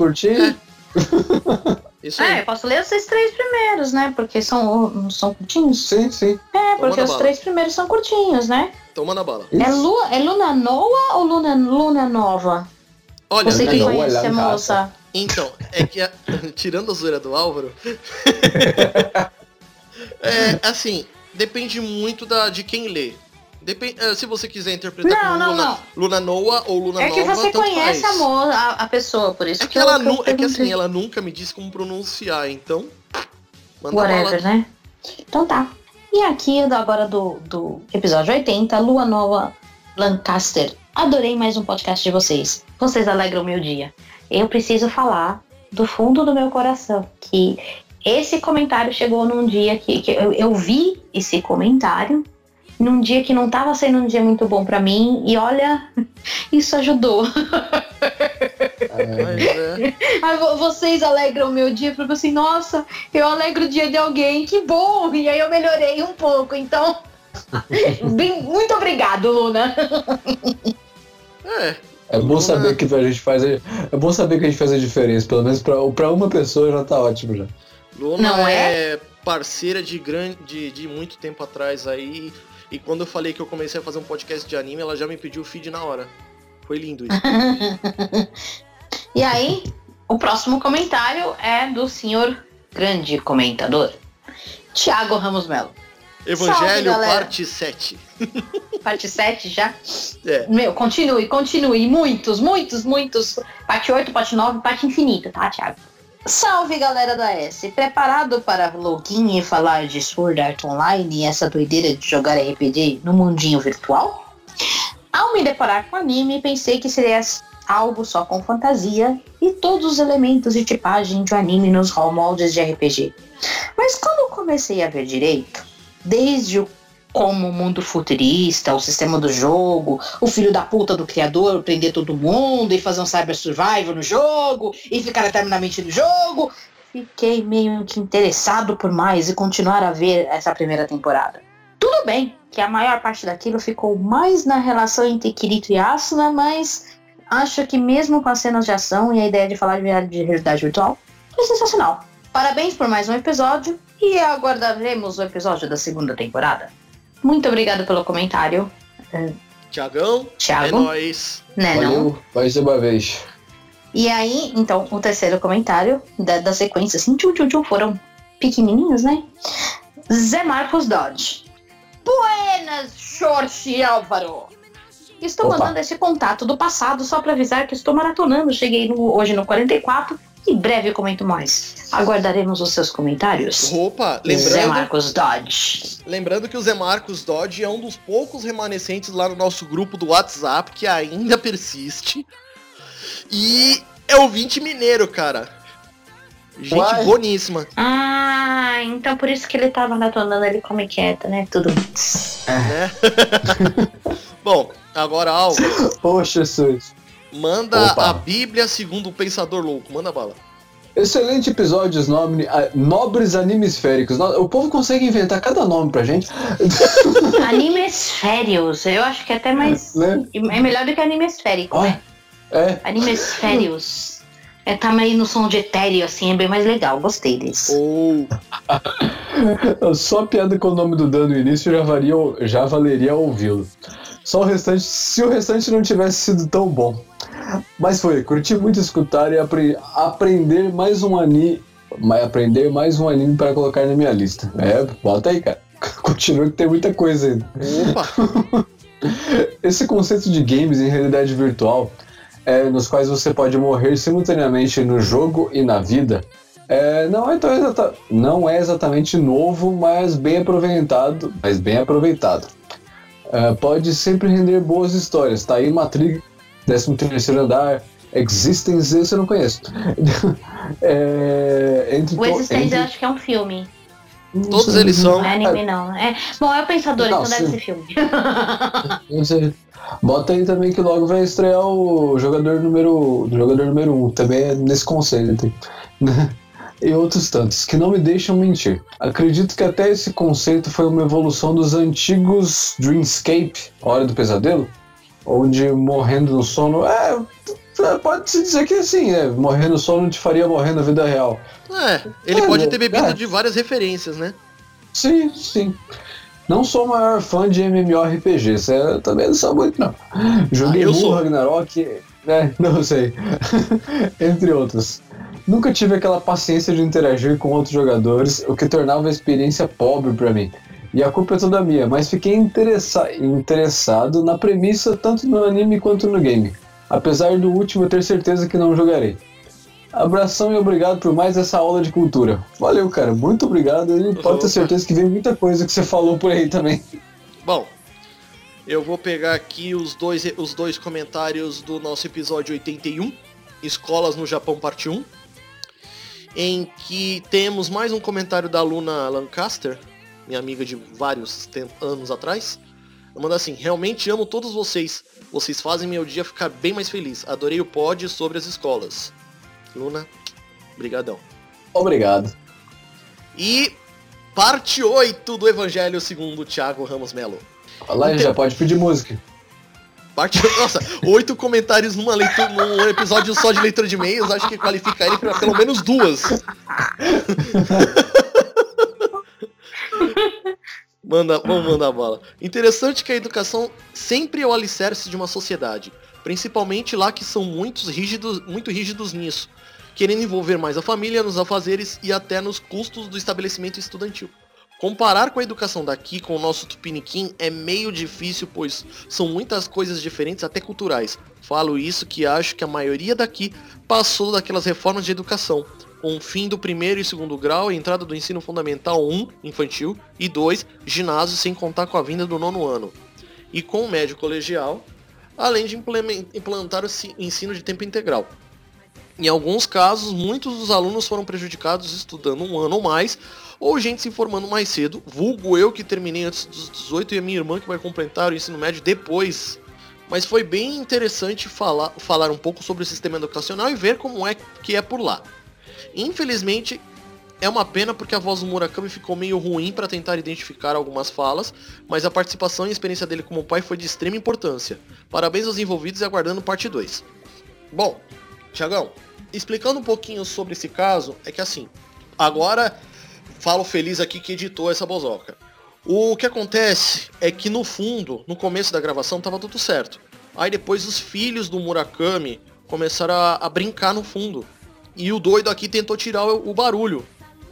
Isso É, aí. eu posso ler esses três primeiros, né? Porque são, são curtinhos. Sim, sim. É, porque manda os três primeiros são curtinhos, né? Então manda bala. É, Lua, é Luna Noa ou Luna, Luna Nova? Olha, Você que Luna Noa, conhece a ela caça. moça. então, é que a- tirando a zoeira do Álvaro, é assim, depende muito da, de quem lê. Eh, se você quiser interpretar Não, como não, Luna, não. Luna Noa ou Luna É que Nova, você conhece a, a, a pessoa, por isso É que, que, eu, ela que eu nu, é que assim, ela nunca me disse como pronunciar, então. Whatever, né? Então tá. E aqui, agora do, do episódio 80, Lua Nova Lancaster. Adorei mais um podcast de vocês. Vocês alegram o meu dia. Eu preciso falar do fundo do meu coração que esse comentário chegou num dia que, que eu, eu vi esse comentário num dia que não tava sendo um dia muito bom pra mim e olha, isso ajudou. É, é, vo- vocês alegram o meu dia, porque assim, nossa, eu alegro o dia de alguém, que bom! E aí eu melhorei um pouco, então. bem- muito obrigado, Luna. é, é bom Luna- saber que a gente faz. a- É bom saber que a gente faz a diferença. Pelo menos pra, pra uma pessoa já tá ótimo já. Luna Não é? parceira de, grande, de, de muito tempo atrás aí. E quando eu falei que eu comecei a fazer um podcast de anime, ela já me pediu o feed na hora. Foi lindo isso. E aí, o próximo comentário é do senhor grande comentador, Tiago Ramos Melo. Evangelho, galera. parte 7. Parte 7 já. É. Meu, continue, continue. Muitos, muitos, muitos. Parte 8, parte 9, parte infinita, tá, Thiago? Salve, galera da S. Preparado para login e falar de Sword Art Online e essa doideira de jogar RPG no mundinho virtual? Ao me deparar com anime, pensei que seria algo só com fantasia e todos os elementos de tipagem de um anime nos moldes de RPG. Mas quando comecei a ver direito, desde o como o mundo futurista, o sistema do jogo, o filho da puta do criador prender todo mundo e fazer um cyber survival no jogo e ficar eternamente no jogo. Fiquei meio que interessado por mais e continuar a ver essa primeira temporada. Tudo bem que a maior parte daquilo ficou mais na relação entre Kirito e Asuna, mas acho que mesmo com as cenas de ação e a ideia de falar de de realidade virtual, foi sensacional. Parabéns por mais um episódio e aguardaremos o episódio da segunda temporada. Muito obrigado pelo comentário, Tiagão, é Thiago. nóis. né, não? Valeu, mais uma vez. E aí, então, o terceiro comentário da, da sequência, assim, tchu, tchu, tchu, foram pequenininhos, né? Zé Marcos Dodge. Buenas, Jorge Álvaro. Estou Opa. mandando esse contato do passado só para avisar que estou maratonando. Cheguei no- hoje no 44 e breve comento mais. Aguardaremos os seus comentários. Opa, Zé lembrando, Marcos Dodge. lembrando que o Zé Marcos Dodge é um dos poucos remanescentes lá no nosso grupo do WhatsApp que ainda persiste. E é ouvinte mineiro, cara. Gente Uai. boníssima. Ah, então por isso que ele tá maratonando, ele come quieto, né? Tudo. né? Bom, agora, Alvo, Ô, Jesus. Manda Opa. a Bíblia segundo o Pensador Louco. Manda bala. Excelente episódios nobre, ah, nobres animesféricos. O povo consegue inventar cada nome pra gente. Animes férios. Eu acho que é até mais. Né? É melhor do que anime esférico, Ó, né? É, Animes sérios. É, tá meio no som de etéreo, assim, é bem mais legal. Gostei desse. Ou. só a piada com o nome do Dan no início já, varia, já valeria ouvi-lo. Só o restante, se o restante não tivesse sido tão bom. Mas foi, curti muito escutar e apre- aprender mais um anime. Aprender mais um anime para colocar na minha lista. É, bota aí, cara. Continua que tem muita coisa ainda. Opa! Esse conceito de games em realidade virtual, é, nos quais você pode morrer simultaneamente no jogo e na vida, é, não, é tão exata- não é exatamente novo, mas bem aproveitado. Mas bem aproveitado. É, pode sempre render boas histórias. Tá aí Matrix, 13 terceiro andar, Existence, esse eu não conheço. É, entre O Existência entre- eu acho que é um filme. Todos eles são. Não é anime, não. É... Bom, é o Pensador, Não, então deve sim. ser filme. Bota aí também que logo vai estrear o jogador número, o jogador número 1, um, também é nesse conceito. né? E outros tantos, que não me deixam mentir. Acredito que até esse conceito foi uma evolução dos antigos Dreamscape, Hora do Pesadelo, onde morrendo no sono. É, pode-se dizer que assim, é, morrer no sono te faria morrer na vida real. É, ele É, pode ter bebido É. de várias referências, né? Sim, sim. Não sou o maior fã de MMORPG, é, também não sou muito, não. Joguei Ah, Mu. Ragnarok, né, não sei, entre outros. Nunca tive aquela paciência de interagir com outros jogadores, o que tornava a experiência pobre pra mim. E a culpa é toda minha, mas fiquei interessa interessado na premissa tanto no anime quanto no game. Apesar do último eu ter certeza que não jogarei. Abração e obrigado por mais essa aula de cultura. Valeu, cara. Muito obrigado. E pode ter certeza que vem muita coisa que você falou por aí também. Bom, eu vou pegar aqui os dois, os dois comentários do nosso episódio 81, Escolas no Japão, parte 1, em que temos mais um comentário da Luna Lancaster, minha amiga de vários anos atrás. Ela manda assim, realmente amo todos vocês. Vocês fazem meu dia ficar bem mais feliz. Adorei o pod sobre as escolas. Luna, brigadão. Obrigado. E parte 8 do Evangelho segundo Thiago Ramos Melo. Lá já pode pedir música. Nossa, oito comentários numa leitura, num episódio só de leitura de e-mails, acho que qualifica ele pra pelo menos duas. Manda, vamos mandar a bola. Interessante que a educação sempre é o alicerce de uma sociedade, principalmente lá que são muitos rígidos, muito rígidos nisso, querendo envolver mais a família nos afazeres e até nos custos do estabelecimento estudantil. Comparar com a educação daqui com o nosso Tupiniquim é meio difícil, pois são muitas coisas diferentes, até culturais. Falo isso que acho que a maioria daqui passou daquelas reformas de educação, com o fim do primeiro e segundo grau entrada do ensino fundamental 1, infantil, e 2, ginásio, sem contar com a vinda do nono ano. E com o médio colegial, além de implantar o ensino de tempo integral. Em alguns casos, muitos dos alunos foram prejudicados estudando um ano ou mais, ou gente se informando mais cedo, vulgo eu que terminei antes dos 18 e a minha irmã que vai completar o ensino médio depois. Mas foi bem interessante falar, falar um pouco sobre o sistema educacional e ver como é que é por lá. Infelizmente, é uma pena porque a voz do Murakami ficou meio ruim para tentar identificar algumas falas, mas a participação e a experiência dele como pai foi de extrema importância. Parabéns aos envolvidos e aguardando parte 2. Bom, Tiagão, explicando um pouquinho sobre esse caso, é que assim, agora falo feliz aqui que editou essa bozoca. O que acontece é que no fundo, no começo da gravação, tava tudo certo. Aí depois os filhos do Murakami começaram a, a brincar no fundo. E o doido aqui tentou tirar o, o barulho,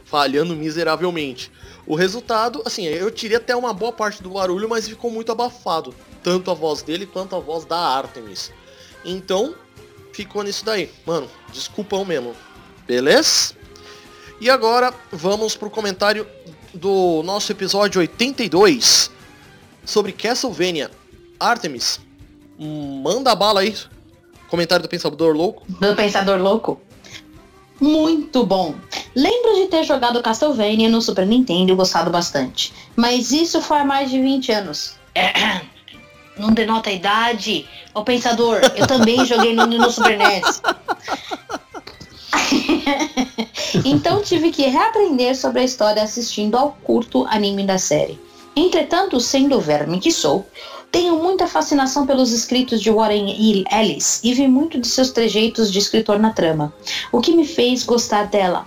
falhando miseravelmente. O resultado, assim, eu tirei até uma boa parte do barulho, mas ficou muito abafado. Tanto a voz dele quanto a voz da Artemis. Então, ficou nisso daí. Mano, desculpão mesmo. Beleza? E agora vamos pro comentário do nosso episódio 82 sobre Castlevania. Artemis, manda bala aí. Comentário do Pensador Louco. Do Pensador Louco. Muito bom. Lembro de ter jogado Castlevania no Super Nintendo e gostado bastante. Mas isso foi há mais de 20 anos. Não denota a idade. Ô Pensador, eu também joguei no, no Super NES. então tive que reaprender sobre a história assistindo ao curto anime da série. Entretanto, sendo o verme que sou, Tenho muita fascinação pelos escritos de Warren E. Ellis e vi muito de seus trejeitos de escritor na trama, o que me fez gostar dela,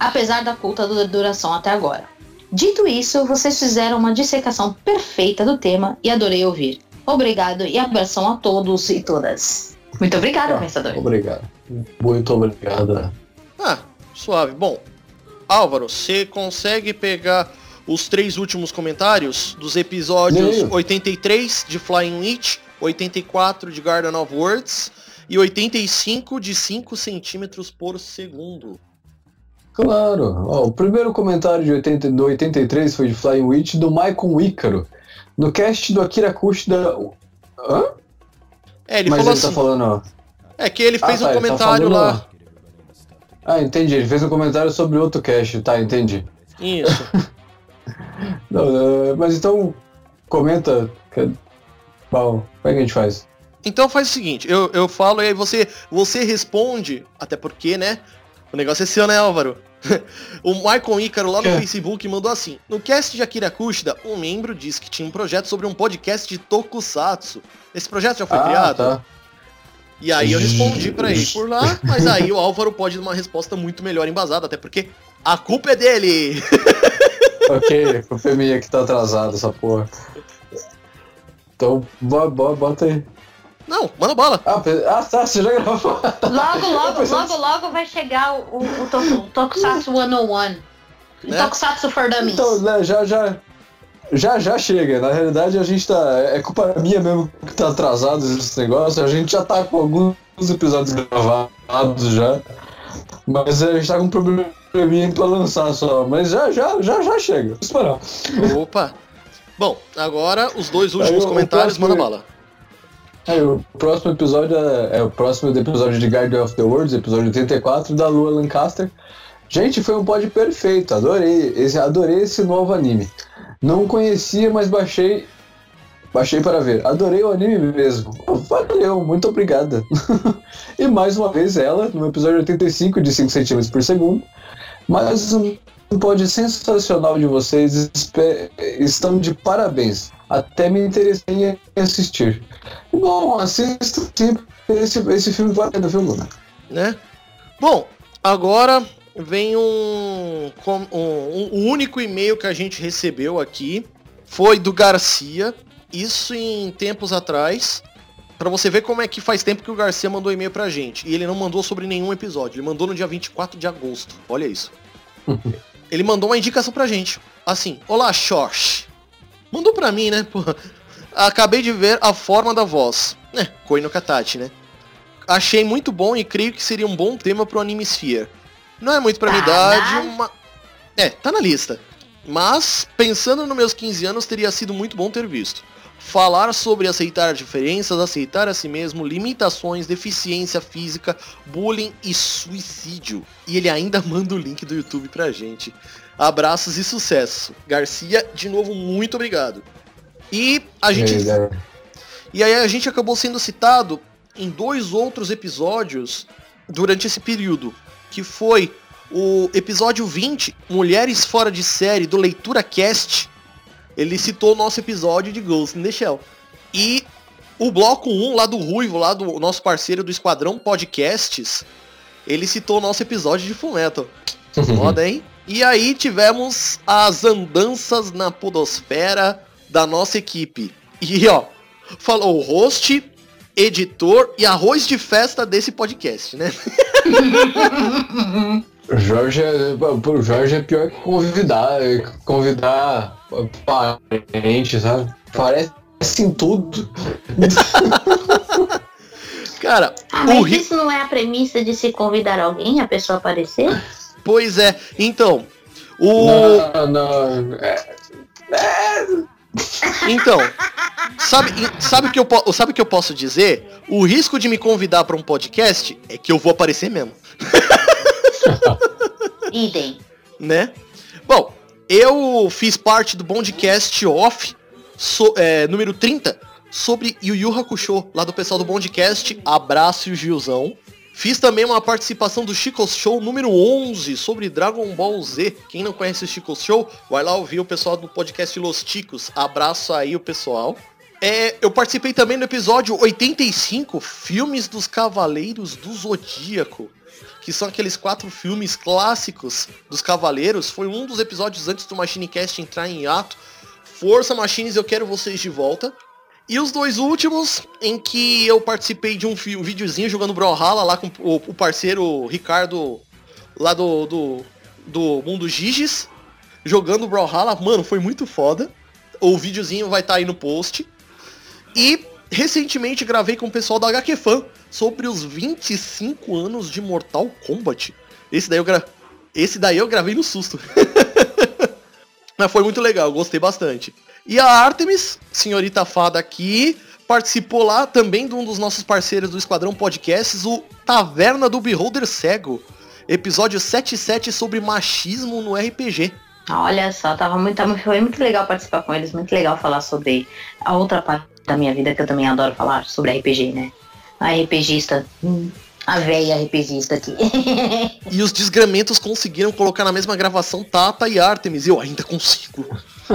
apesar da curta duração até agora. Dito isso, vocês fizeram uma dissecação perfeita do tema e adorei ouvir. Obrigado e abração a todos e todas. Muito obrigada, Ah, pensador. Obrigado. Muito obrigado. Ah, suave. Bom, Álvaro, você consegue pegar os três últimos comentários dos episódios Leio. 83 de Flying Witch, 84 de Garden of Words e 85 de 5 centímetros por segundo. Claro. Ó, o primeiro comentário de 80, do 83 foi de Flying Witch do Michael Ícaro. No cast do Akira Kushida. Hã? É, ele Mas falou ele tá assim. falando, ó. É que ele fez Ah, um tá, tá comentário falando- lá. Ah, entendi. Ele fez um comentário sobre outro cast. Tá, entendi. Isso. Não, é, mas então, comenta. que- Bom, como é que a gente faz? Então faz o seguinte, eu, eu falo e aí você, você responde, até porque, né? O negócio é seu, né, Álvaro? o Michael Ícaro lá no É. Facebook mandou assim: No cast de Akira Kushida, um membro disse que tinha um projeto sobre um podcast de Tokusatsu. Esse projeto já foi ah, criado? tá. E aí eu respondi pra ele por lá, mas aí o Álvaro pode dar uma resposta muito melhor embasada, até porque a culpa é dele! ok, culpa é minha que tá atrasado essa porra. Então, bo- bo- bota aí. Não, manda bola! Ah, ah, tá, você já gravou. Logo, logo, logo, logo vai chegar o, o, o Toku- Tokusatsu 101. Né? Tokusatsu for Dummies. Então, né, já, já, já, já chega. Na realidade, a gente tá. É culpa minha mesmo que tá atrasado esse negócio. A gente já tá com alguns episódios gravados já. Mas a gente tá com um probleminha pra lançar só. Mas já, já, já, já chega. Vou esperar. Opa! Bom, agora os dois Aí, últimos o comentários, próximo- manda bala. Aí, o próximo episódio é, é o próximo episódio de Guardian of the Worlds, episódio 84 da Lua Lancaster. Gente, foi um pod perfeito, adorei. Esse, adorei esse novo anime. Não conhecia, mas baixei. Baixei para ver. Adorei o anime mesmo. Valeu, muito obrigada. e mais uma vez ela, no episódio 85 de 5 cm por segundo. Mais um pod sensacional de vocês. Estão de parabéns. Até me interessei em assistir. Bom, assista sim. Esse, esse filme vale a pena, viu, Luna? né? Bom, agora vem um, um, um único e-mail que a gente recebeu aqui, foi do Garcia, isso em tempos atrás, Pra você ver como é que faz tempo que o Garcia mandou e-mail pra gente. E ele não mandou sobre nenhum episódio, ele mandou no dia 24 de agosto. Olha isso. ele mandou uma indicação pra gente. Assim, olá, Xox. Mandou pra mim, né? Acabei de ver a forma da voz. É, Koi no Katachi, né? Achei muito bom e creio que seria um bom tema pro Anime Sphere. Não é muito pra minha Tá idade, na- uma... É, tá na lista. Mas, pensando nos meus 15 anos, teria sido muito bom ter visto. Falar sobre aceitar diferenças, aceitar a si mesmo, limitações, deficiência física, bullying e suicídio. E ele ainda manda o link do YouTube pra gente. Abraços e sucesso. Garcia, de novo, muito obrigado. E a gente aí, e aí a gente acabou sendo citado em dois outros episódios durante esse período, que foi o episódio 20, Mulheres Fora de Série, do Leitura Cast. Ele citou o nosso episódio de Ghost in the Shell. E o bloco 1, lá do Ruivo, lá do nosso parceiro do Esquadrão Podcasts, ele citou o nosso episódio de Fullmetal. Foda, hein? E aí tivemos as andanças na podosfera da nossa equipe. E ó, falou o host, editor e arroz de festa desse podcast, né? O Jorge é, pro Jorge é pior que convidar, convidar parente, sabe? Parece em tudo. Cara, Ah, o mas ri... isso não é a premissa de se convidar alguém, a pessoa aparecer? pois é. Então, o Não, não. É, então, sabe, sabe o que eu sabe que eu posso dizer? O risco de me convidar para um podcast é que eu vou aparecer mesmo. Idem. né? Bom, eu fiz parte do Bondcast Off, so- é, número 30, sobre Yu Yu Hakusho, lá do pessoal do Bondcast, abraço e o Gilzão. Fiz também uma participação do Chico Show número 11, sobre Dragon Ball Z. Quem não conhece o Chico Show, vai lá ouvir o pessoal do podcast Los Ticos. Abraço aí o pessoal. É, eu participei também no episódio 85, Filmes dos Cavaleiros do Zodíaco, que são aqueles quatro filmes clássicos dos Cavaleiros. Foi um dos episódios antes do Machinecast entrar em ato. Força Machines, eu quero vocês de volta. E os dois últimos, em que eu participei de um, um videozinho jogando Brawlhalla lá com o, o parceiro Ricardo lá do, do, do Mundo Giges, jogando Brawlhalla. Mano, foi muito foda. O videozinho vai estar tá aí no post. E recentemente gravei com o pessoal da HQ Fan sobre os 25 anos de Mortal Kombat. Esse daí eu, gra... Esse daí eu gravei no susto. Mas foi muito legal, gostei bastante. E a Artemis, senhorita fada aqui, participou lá também de um dos nossos parceiros do Esquadrão Podcasts, o Taverna do Beholder Cego. Episódio 77 sobre machismo no RPG. Olha só, tava muito, foi muito legal participar com eles, muito legal falar sobre a outra parte da minha vida que eu também adoro falar, sobre RPG, né? A RPGista, hum, a velha RPGista aqui. e os desgramentos conseguiram colocar na mesma gravação Tata e Artemis, eu ainda consigo.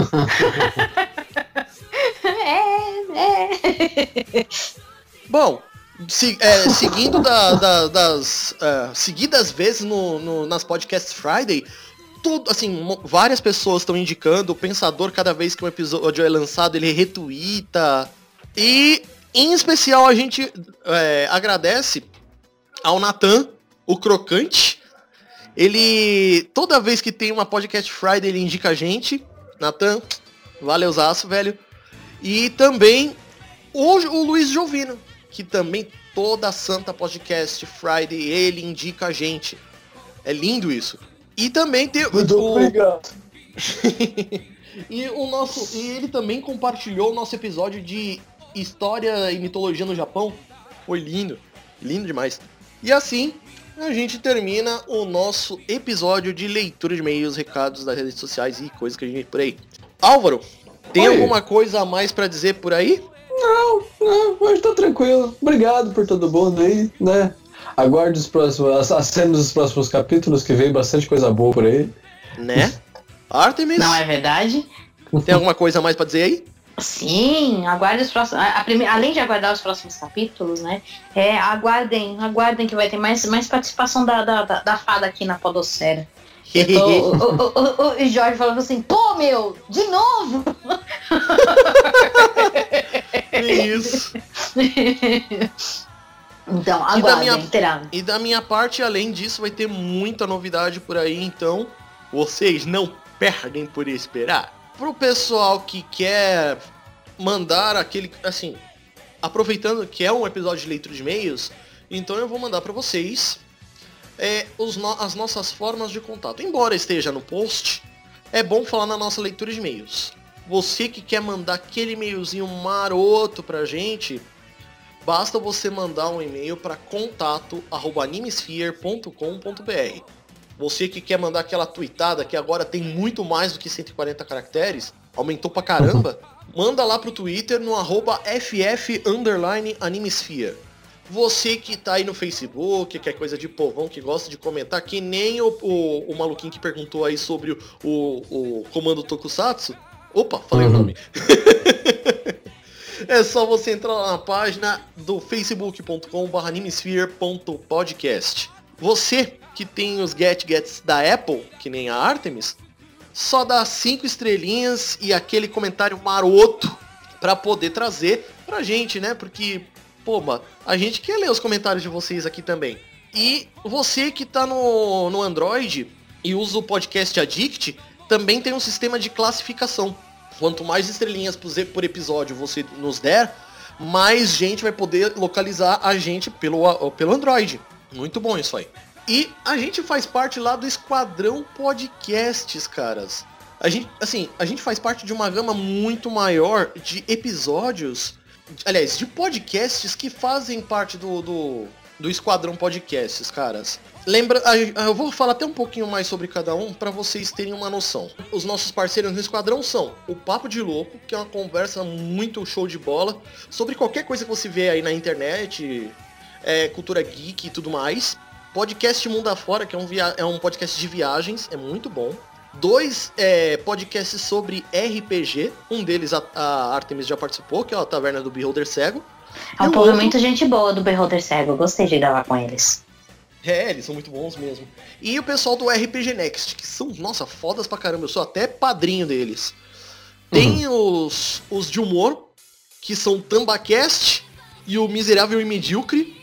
é, é. Bom, se, é, seguindo da, da, das uh, seguidas vezes no, no, nas podcasts Friday, tudo, assim, várias pessoas estão indicando, o Pensador, cada vez que um episódio é lançado, ele retuita. E, em especial, a gente é, agradece ao Natan, o Crocante. Ele, toda vez que tem uma podcast Friday, ele indica a gente. Natan, valeuzaço, velho. E também o, o Luiz Jovino, que também toda santa podcast Friday ele indica a gente. É lindo isso. E também tem Muito o... obrigado. e o nosso e ele também compartilhou o nosso episódio de história e mitologia no Japão. Foi lindo, lindo demais. E assim, a gente termina o nosso episódio de leitura de e-mails, recados das redes sociais e coisas que a gente por aí. Álvaro, tem Oi. alguma coisa a mais para dizer por aí? Não, não, hoje tá tranquilo. Obrigado por todo mundo aí, né? Aguarde os próximos, as cenas dos próximos capítulos, que vem bastante coisa boa por aí. Né? Artemis? Não é verdade? Tem alguma coisa a mais pra dizer aí? Sim, aguarde os próximos. A, a prime... Além de aguardar os próximos capítulos, né? É, aguardem, aguardem que vai ter mais, mais participação da, da, da, da fada aqui na Podocera. Tô, o, o, o, o, Jorge falou assim, pô meu, de novo! Isso. então, aguardem, e da, minha, e da minha parte, além disso, vai ter muita novidade por aí, então vocês não perdem por esperar. Pro pessoal que quer mandar aquele, assim, aproveitando que é um episódio de leitura de e-mails, então eu vou mandar para vocês é, os no as nossas formas de contato. Embora esteja no post, é bom falar na nossa leitura de e-mails. Você que quer mandar aquele e-mailzinho maroto pra gente, basta você mandar um e-mail para contato@animesphere.com.br. Você que quer mandar aquela tweetada que agora tem muito mais do que 140 caracteres, aumentou pra caramba, manda lá pro Twitter no arroba ff animesphere. Você que tá aí no Facebook, que é coisa de povão, que gosta de comentar, que nem o, o, o maluquinho que perguntou aí sobre o, o, o comando Tokusatsu. Opa, falei uhum. o nome. é só você entrar lá na página do facebook.com.br animesphere.podcast. Você que tem os gadgets da Apple, que nem a Artemis, só dá cinco estrelinhas e aquele comentário maroto para poder trazer pra gente, né? Porque pô, a gente quer ler os comentários de vocês aqui também. E você que tá no, no Android e usa o podcast Addict, também tem um sistema de classificação. Quanto mais estrelinhas por episódio você nos der, mais gente vai poder localizar a gente pelo, pelo Android. Muito bom isso aí. E a gente faz parte lá do Esquadrão Podcasts, caras. A gente, assim, a gente faz parte de uma gama muito maior de episódios aliás, de podcasts que fazem parte do, do, do Esquadrão Podcasts, caras. Lembra, eu vou falar até um pouquinho mais sobre cada um para vocês terem uma noção. Os nossos parceiros no Esquadrão são o Papo de Louco, que é uma conversa muito show de bola sobre qualquer coisa que você vê aí na internet, é, cultura geek e tudo mais. Podcast Mundo Afora, que é um, via é um podcast de viagens, é muito bom. dois é, podcasts sobre RPG. Um deles a, a Artemis já participou, que é a Taverna do Beholder Cego. É um povo muito gente boa do Beholder Cego. Gostei de gravar com eles. É, eles são muito bons mesmo. E o pessoal do RPG Next, que são, nossa, fodas pra caramba. Eu sou até padrinho deles. Tem uhum. os, os de humor, que são Tambacast e o Miserável e Medíocre,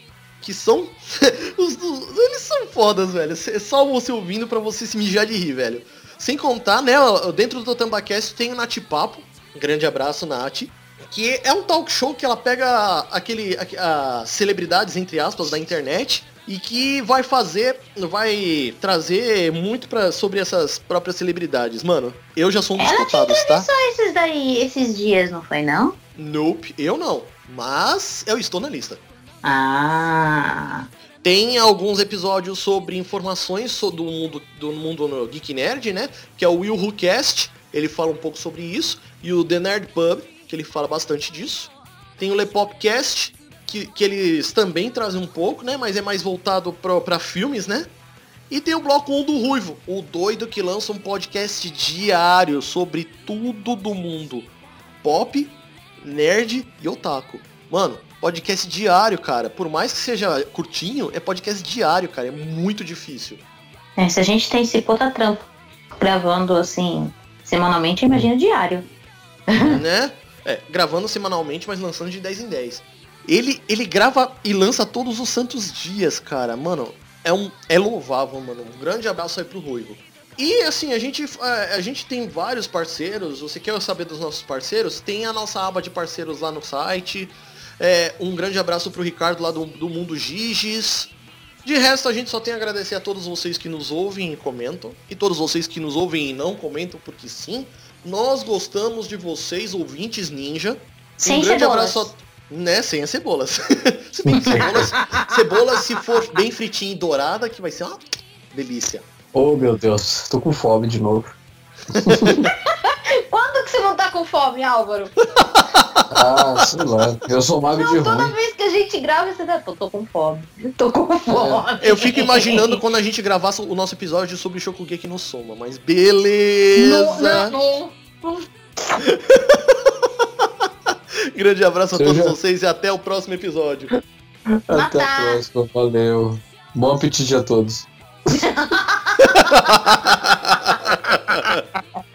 que são. os, os, eles são fodas, velho. É só você ouvindo para você se mijar de rir, velho. Sem contar, né, dentro do Tambacast tem o Nath Papo. Grande abraço, Nath. Que é um talk show que ela pega aquele. A, a celebridades, entre aspas, da internet e que vai fazer, vai trazer muito pra, sobre essas próprias celebridades. Mano, eu já sou um dos Ela cotados, tá? só esses daí, esses dias, não foi não? Nope, eu não. Mas eu estou na lista. Ah. Tem alguns episódios sobre informações do mundo do mundo Geek Nerd, né? Que é o Will Who Cast, ele fala um pouco sobre isso. E o The Nerd Pub, que ele fala bastante disso. Tem o Lepopcast, que, que eles também trazem um pouco, né? Mas é mais voltado para filmes, né? E tem o bloco 1 do Ruivo, o doido que lança um podcast diário sobre tudo do mundo pop, nerd e otaku. Mano, podcast diário, cara. Por mais que seja curtinho, é podcast diário, cara. É muito difícil. É, se a gente tem esse puta trampo gravando assim, semanalmente, imagina diário. né? É, gravando semanalmente, mas lançando de 10 em 10. Ele, ele grava e lança todos os santos dias, cara. Mano, é, um, é louvável, mano. Um grande abraço aí pro Ruivo. E assim, a gente, a, gente tem vários parceiros. Você quer saber dos nossos parceiros? Tem a nossa aba de parceiros lá no site. É, um grande abraço pro Ricardo lá do, do Mundo Giges. De resto, a gente só tem a agradecer a todos vocês que nos ouvem e comentam. E todos vocês que nos ouvem e não comentam, porque sim. Nós gostamos de vocês, ouvintes ninja. Sem um grande cebolas. abraço a né, sem as cebolas. se bem cebolas, cebola, se for bem fritinha e dourada, que vai ser uma delícia. Oh, meu Deus, tô com fome de novo. Que você não tá com fome, Álvaro? ah, sei lá. Eu sou magro não, de toda ruim. Toda vez que a gente grava, você tá. Tô, tô com fome. Tô com é. fome. É. Eu fico imaginando quando a gente gravasse o nosso episódio sobre Shokugeki no Soma, mas beleza. Não, não, não. Grande abraço a todos vocês e até o próximo episódio. Até a próxima, valeu. Bom apetite a todos.